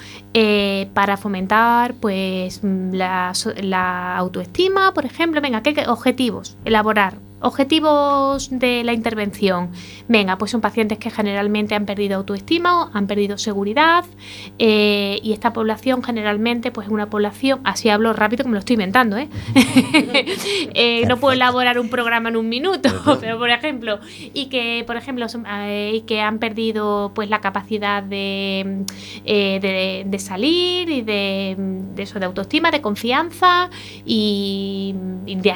para fomentar, pues, mm, la, autoestima, por ejemplo, venga, ¿qué, qué objetivos? Elaborar Objetivos de la intervención. Venga, pues son pacientes que generalmente han perdido autoestima, o han perdido seguridad eh, y esta población generalmente pues es una población, así hablo rápido como lo estoy inventando, ¿eh? Eh, no puedo elaborar un programa en un minuto, pero por ejemplo, y que por ejemplo son- eh, y que han perdido pues la capacidad de, de, de salir y de, de eso, de autoestima, de confianza y, de,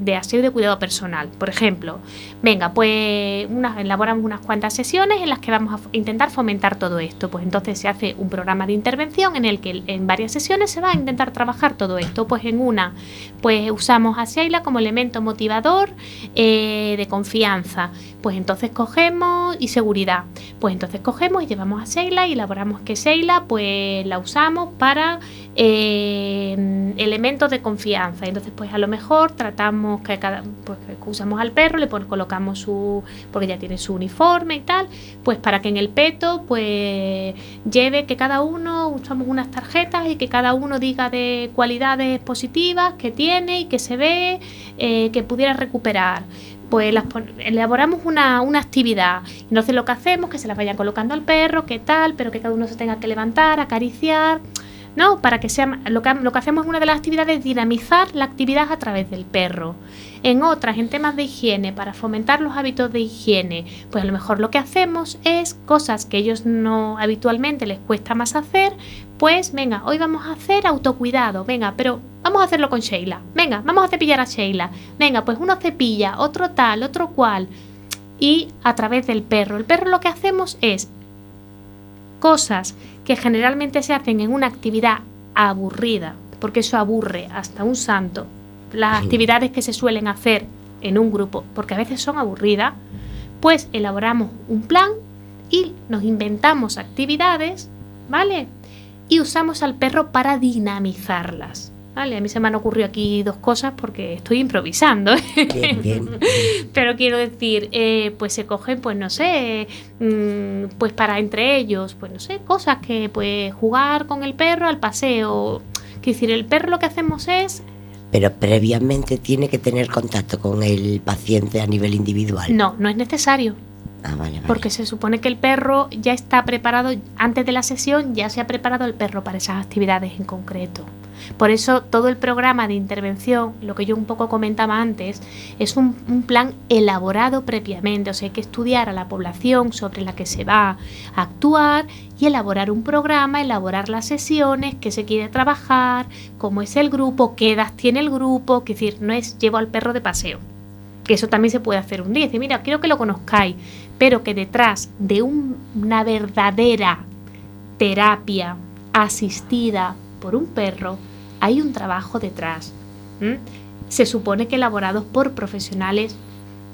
de, aseo de cuidado personal. Por ejemplo, venga, pues elaboramos unas cuantas sesiones en las que vamos a intentar fomentar todo esto. Pues entonces se hace un programa de intervención en el que en varias sesiones se va a intentar trabajar todo esto. Pues en una, pues usamos a Sheila como elemento motivador eh, de confianza. Pues entonces cogemos y seguridad. Pues entonces cogemos y llevamos a Sheila y elaboramos que Sheila pues la usamos para eh, elementos de confianza. Entonces pues a lo mejor tratamos que cada pues usamos al perro, le colocamos su porque ya tiene su uniforme y tal, pues para que en el peto pues lleve que cada uno usamos unas tarjetas y que cada uno diga de cualidades positivas que tiene y que se ve eh, que pudiera recuperar pues las elaboramos una, una actividad. Entonces lo que hacemos que se las vayan colocando al perro, qué tal, pero que cada uno se tenga que levantar, acariciar, ¿no? Para que sea lo que, lo que hacemos en una de las actividades es dinamizar la actividad a través del perro. En otras, en temas de higiene, para fomentar los hábitos de higiene, pues a lo mejor lo que hacemos es cosas que ellos no habitualmente les cuesta más hacer, pues venga, hoy vamos a hacer autocuidado, venga, pero vamos a hacerlo con Sheila, venga, vamos a cepillar a Sheila, venga, pues uno cepilla, otro tal, otro cual, y a través del perro. El perro lo que hacemos es cosas que generalmente se hacen en una actividad aburrida, porque eso aburre hasta un santo, las actividades que se suelen hacer en un grupo, porque a veces son aburridas, pues elaboramos un plan y nos inventamos actividades, ¿vale? Y usamos al perro para dinamizarlas. ¿Vale? A mí se me han ocurrido aquí dos cosas porque estoy improvisando. Bien, bien. Pero quiero decir, eh, pues se cogen, pues no sé, mm, pues para entre ellos, pues no sé, cosas que pues jugar con el perro al paseo. Quiero decir, el perro lo que hacemos es, Pero previamente tiene que tener contacto con el paciente a nivel individual. no, no es necesario. Ah. Porque se supone que el perro ya está preparado, antes de la sesión ya se ha preparado el perro para esas actividades en concreto. Por eso todo el programa de intervención, lo que yo un poco comentaba antes, es un, un plan elaborado previamente. O sea, hay que estudiar a la población sobre la que se va a actuar y elaborar un programa, elaborar las sesiones, qué se quiere trabajar, cómo es el grupo, qué edad tiene el grupo. Es decir, no es llevo al perro de paseo que eso también se puede hacer un día. Dice, mira, quiero que lo conozcáis, pero que detrás de un- una verdadera terapia asistida por un perro hay un trabajo detrás. Se supone que elaborados por profesionales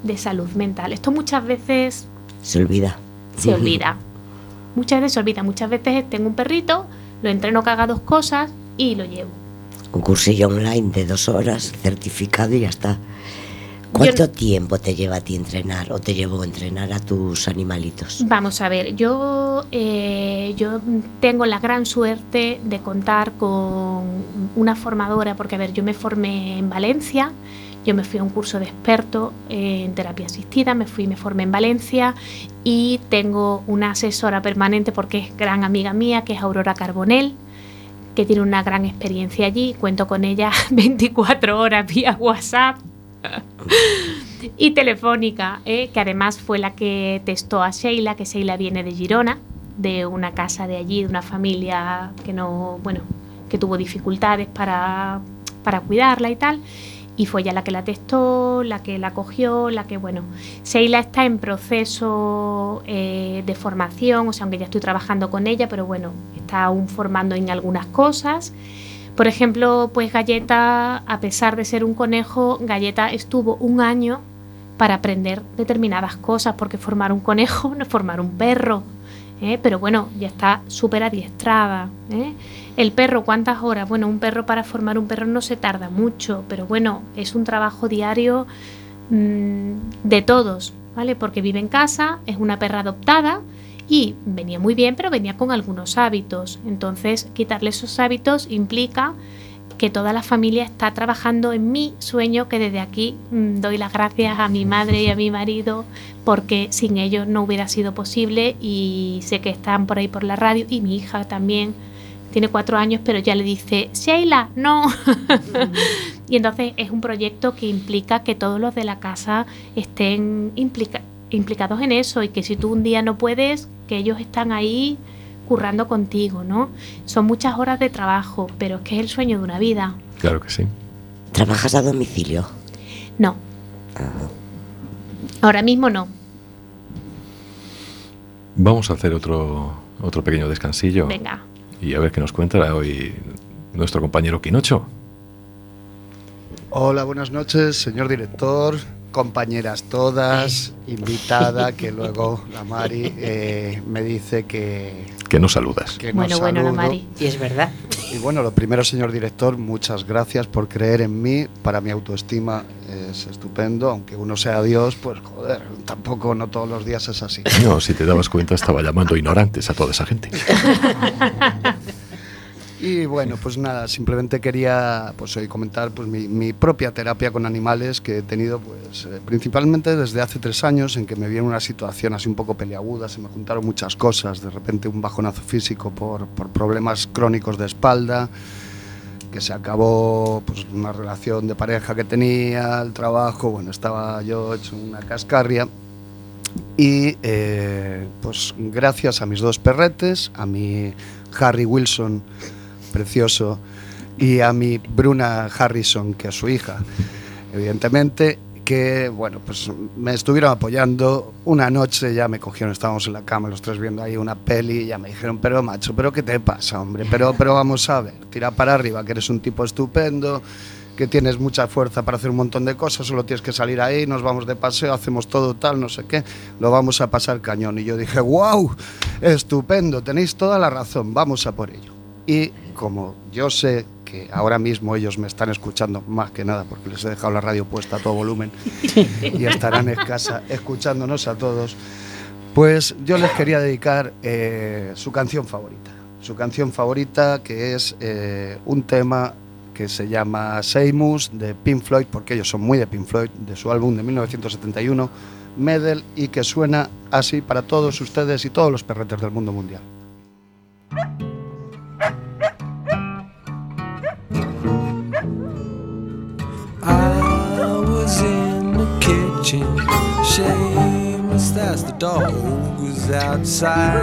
de salud mental. Esto muchas veces Se olvida. se olvida. Muchas veces se olvida. Muchas veces tengo un perrito, lo entreno que haga dos cosas y lo llevo. Un cursillo online de dos horas, certificado y ya está. ¿Cuánto Yo- tiempo te lleva a ti entrenar o te llevó a entrenar a tus animalitos? Vamos a ver, yo, eh, yo tengo la gran suerte de contar con una formadora, porque a ver, yo me formé en Valencia, yo me fui a un curso de experto en terapia asistida, me fui, me formé en Valencia y tengo una asesora permanente porque es gran amiga mía, que es Aurora Carbonell que tiene una gran experiencia allí, cuento con ella 24 horas vía WhatsApp y telefónica, ¿eh? que además fue la que testó a Sheila, que Sheila viene de Girona, de una casa de allí, de una familia que no, bueno, que tuvo dificultades para, para cuidarla y tal. Y fue ella la que la testó, la que la cogió, la que, bueno, Sheila está en proceso eh, de formación, o sea, aunque ya estoy trabajando con ella, pero bueno, está aún formando en algunas cosas. Por ejemplo, pues Galleta, a pesar de ser un conejo, Galleta estuvo un año para aprender determinadas cosas, porque formar un conejo no es formar un perro, ¿eh? pero bueno, ya está súper adiestrada. ¿eh? El perro, ¿cuántas horas? Bueno, un perro para formar un perro no se tarda mucho, pero bueno, es un trabajo diario mm, de todos, ¿vale? Porque vive en casa, es una perra adoptada y venía muy bien, pero venía con algunos hábitos. Entonces, quitarle esos hábitos implica que toda la familia está trabajando en mi sueño, que desde aquí mm, doy las gracias a mi madre y a mi marido, porque sin ellos no hubiera sido posible y sé que están por ahí por la radio y mi hija también tiene cuatro años, pero ya le dice, Sheila, no. y entonces es un proyecto que implica que todos los de la casa estén implica- implicados en eso y que si tú un día no puedes, que ellos están ahí currando contigo, ¿no? Son muchas horas de trabajo, pero es que es el sueño de una vida. Claro que sí. ¿Trabajas a domicilio? No. Ahora mismo no. Vamos a hacer otro, otro pequeño descansillo. Venga. Y a ver qué nos cuenta hoy nuestro compañero Quinocho. Hola, buenas noches, señor director, compañeras todas, invitada, que luego la Mari eh, me dice que, Que nos saludas. que no Bueno, bueno, la saludo. Mari. Y es verdad. Y bueno, lo primero, señor director, muchas gracias por creer en mí. Para mi autoestima es estupendo, aunque uno sea Dios, pues joder, tampoco no todos los días es así. No, si te dabas cuenta, estaba llamando ignorantes a toda esa gente. Y bueno, pues nada, simplemente quería pues hoy comentar pues mi, propia terapia con animales que he tenido pues eh, principalmente desde hace tres años en que me vi en una situación así un poco peleaguda, se me juntaron muchas cosas, de repente un bajonazo físico por, por problemas crónicos de espalda, que se acabó pues una relación de pareja que tenía, el trabajo, bueno, estaba yo hecho una cascarria. Y eh, pues gracias a mis dos perretes, a mi Harry Wilson precioso y a mi Bruna Harrison, que es su hija, evidentemente, que bueno, pues me estuvieron apoyando. Una noche ya me cogieron, estábamos en la cama los tres viendo ahí una peli y ya me dijeron, pero macho, pero ¿qué te pasa, hombre? Pero, pero vamos a ver, tira para arriba, que eres un tipo estupendo, que tienes mucha fuerza para hacer un montón de cosas, solo tienes que salir ahí, nos vamos de paseo, hacemos todo tal, no sé qué, lo vamos a pasar cañón. Y yo dije, wow, estupendo, tenéis toda la razón, vamos a por ello. Y como yo sé que ahora mismo ellos me están escuchando más que nada porque les he dejado la radio puesta a todo volumen y estarán en casa escuchándonos a todos, pues yo les quería dedicar eh, su canción favorita. Su canción favorita que es eh, un tema que se llama Seymour de Pink Floyd, porque ellos son muy de Pink Floyd, de su álbum de 1971, Medal, y que suena así para todos ustedes y todos los perretes del mundo mundial. Kitchen, shameless as the dog was outside.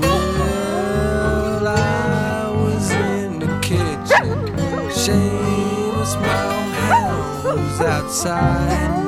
Well, I was in the kitchen, shameless my was outside.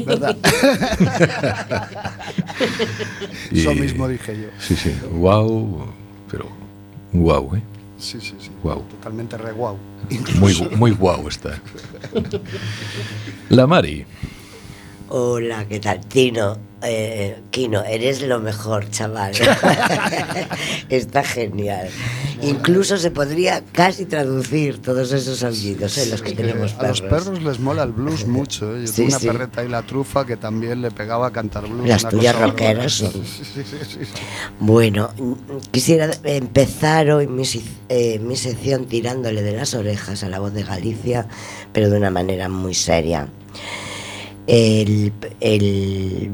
¿Verdad? Eso mismo dije yo. Sí, sí, wow, pero wow, ¿eh? Sí, sí, sí. Guau. Totalmente re guau. Muy, muy guau está. La Mari. Hola, ¿qué tal? Tino, eh, Kino, eres lo mejor, chaval. Está genial. Incluso se podría casi traducir todos esos aullidos, ¿eh? los que tenemos A los perros. perros les mola el blues mucho. ¿eh? Yo Sí, tuve una sí. perreta y la trufa que también le pegaba a cantar blues. Las tuyas rockeras son. Bueno, quisiera empezar hoy mi, eh, mi sección tirándole de las orejas a la voz de Galicia, pero de una manera muy seria. El,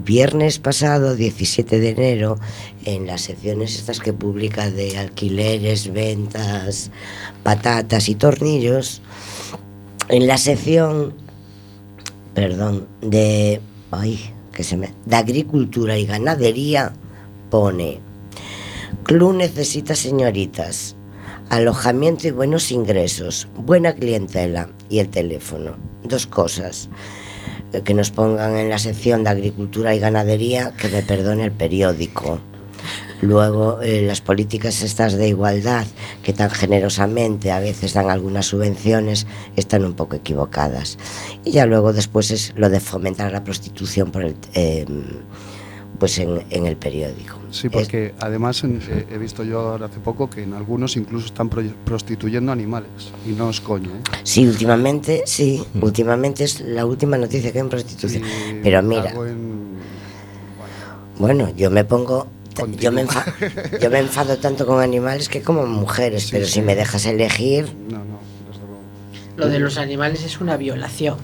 viernes pasado, 17 de enero, en las secciones estas que publica de alquileres, ventas, patatas y tornillos, en la sección, perdón, de, ay, que se me, de agricultura y ganadería, pone, Club necesita señoritas, alojamiento y buenos ingresos, buena clientela y el teléfono. Dos cosas. Eh, Que nos pongan en la sección de agricultura y ganadería, que me perdone el periódico. Luego, eh, las políticas estas de igualdad, que tan generosamente a veces dan algunas subvenciones, están un poco equivocadas. Y ya luego después es lo de fomentar la prostitución por el, eh, pues en, en el periódico. Sí, porque además en- eh, he visto yo ahora hace poco que en algunos incluso están pro- prostituyendo animales. Y no es coño, ¿eh? Sí, últimamente, sí, últimamente es la última noticia que hay en prostitución. Y Pero mira, en- bueno, yo me pongo, yo me, enfa- yo me enfado tanto con animales que como mujeres, Sí, pero sí. si me dejas elegir, No, no, desde luego. Lo de los animales es una violación.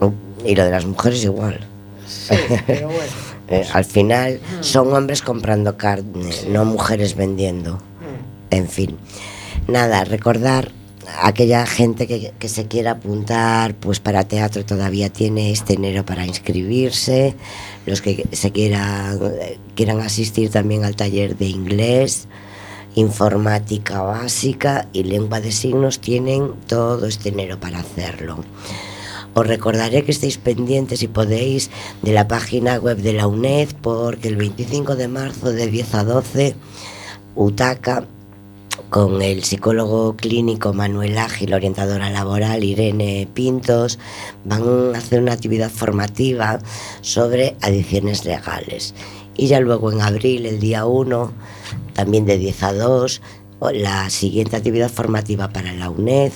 uh, y lo de las mujeres igual. Sí, pero bueno. Eh, al final son hombres comprando carne, no mujeres vendiendo. En fin, nada, recordar a aquella gente que, que se quiera apuntar, pues para teatro todavía tiene este enero para inscribirse, los que se quieran, quieran asistir también al taller de inglés, informática básica y lengua de signos tienen todo este enero para hacerlo. Os recordaré que estéis pendientes si podéis de la página web de la UNED porque el 25 de marzo de 10 a 12 Utaca con el psicólogo clínico Manuel Ágil, orientadora laboral Irene Pintos, van a hacer una actividad formativa sobre adicciones legales. Y ya luego en abril, el día 1, también de 10 a 2, o la siguiente actividad formativa para la UNED,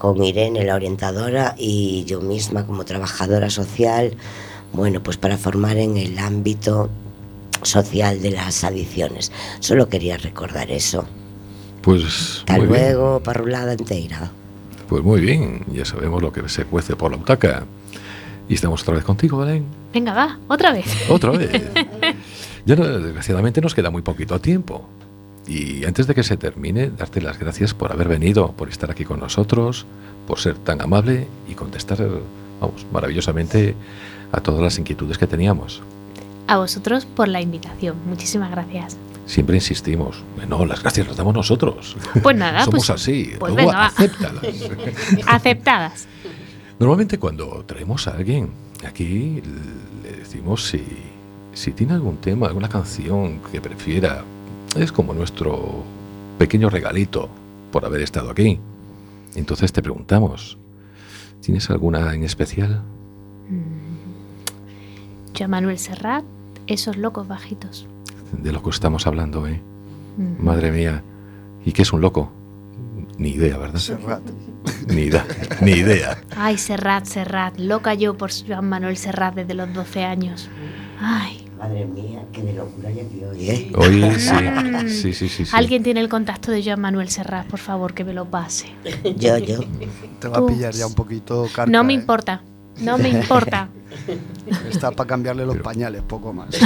con Irene, la orientadora, y yo misma como trabajadora social, bueno, pues para formar en el ámbito social de las adicciones. Solo quería recordar eso. Pues Hasta muy bien. luego, parrulada entera. Pues muy bien, ya sabemos lo que se cuece por la butaca. Y estamos otra vez contigo, Belén. Venga, va, otra vez. Otra vez. ya no- desgraciadamente nos queda muy poquito tiempo. Y antes de que se termine, darte las gracias por haber venido, por estar aquí con nosotros, por ser tan amable y contestar, vamos, maravillosamente a todas las inquietudes que teníamos. A vosotros por la invitación. Muchísimas gracias. Siempre insistimos, no, las gracias las damos nosotros. Pues nada, Somos pues, así, pues luego venga, acéptalas. aceptadas. Normalmente cuando traemos a alguien aquí le decimos si, si tiene algún tema, alguna canción que prefiera. Es como nuestro pequeño regalito por haber estado aquí. Entonces te preguntamos, ¿tienes alguna en especial? Yo a Manuel Serrat, esos locos bajitos. De lo que estamos hablando, ¿eh? Mm. Madre mía. ¿Y qué es un loco? Ni idea, ¿verdad? Serrat. Ni idea. Ni idea. Ay, Serrat, Serrat. Loca yo por Joan Manuel Serrat desde los 12 años. Ay, Madre mía, qué de locura ya que hoy, ¿eh? Hoy sí. Sí, sí, sí. sí. alguien tiene el contacto de Joan Manuel Serrat, por favor, que me lo pase. Yo, yo. Te va a pillar ya un poquito carca, No me ¿eh? importa, no me importa. Está para cambiarle los Pero- pañales, poco más.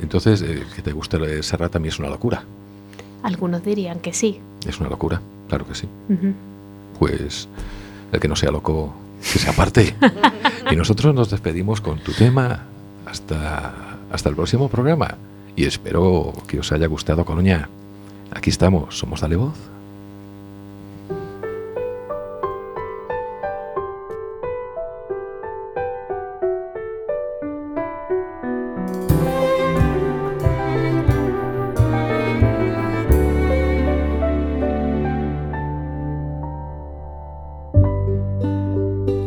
Entonces, eh, que te guste el Serrat también es una locura. Algunos dirían que sí. Es una locura, claro que sí. Pues el que no sea loco, que se aparte. y nosotros nos despedimos con tu tema hasta, hasta el próximo programa. Y espero que os haya gustado, Colonia. Aquí estamos, somos Dale Voz.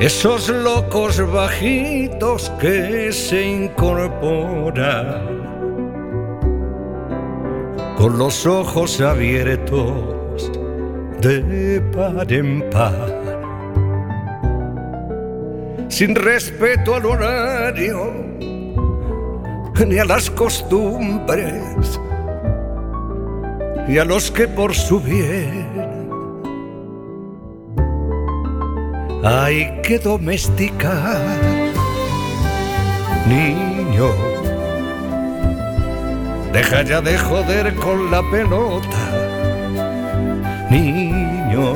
Esos locos bajitos que se incorporan con los ojos abiertos de par en par, sin respeto al horario ni a las costumbres y a los que por su bien hay que domesticar. Niño, deja ya de joder con la pelota. Niño,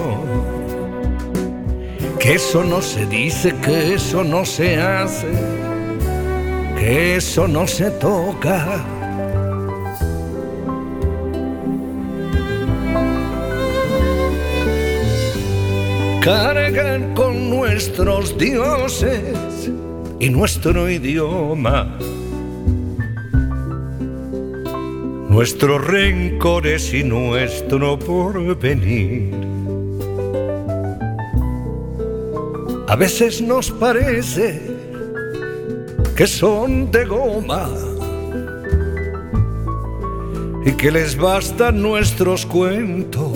que eso no se dice, que eso no se hace, que eso no se toca. Con nuestros dioses y nuestro idioma. Nuestros rencores y nuestro porvenir. A veces nos parece que son de goma y que les bastan nuestros cuentos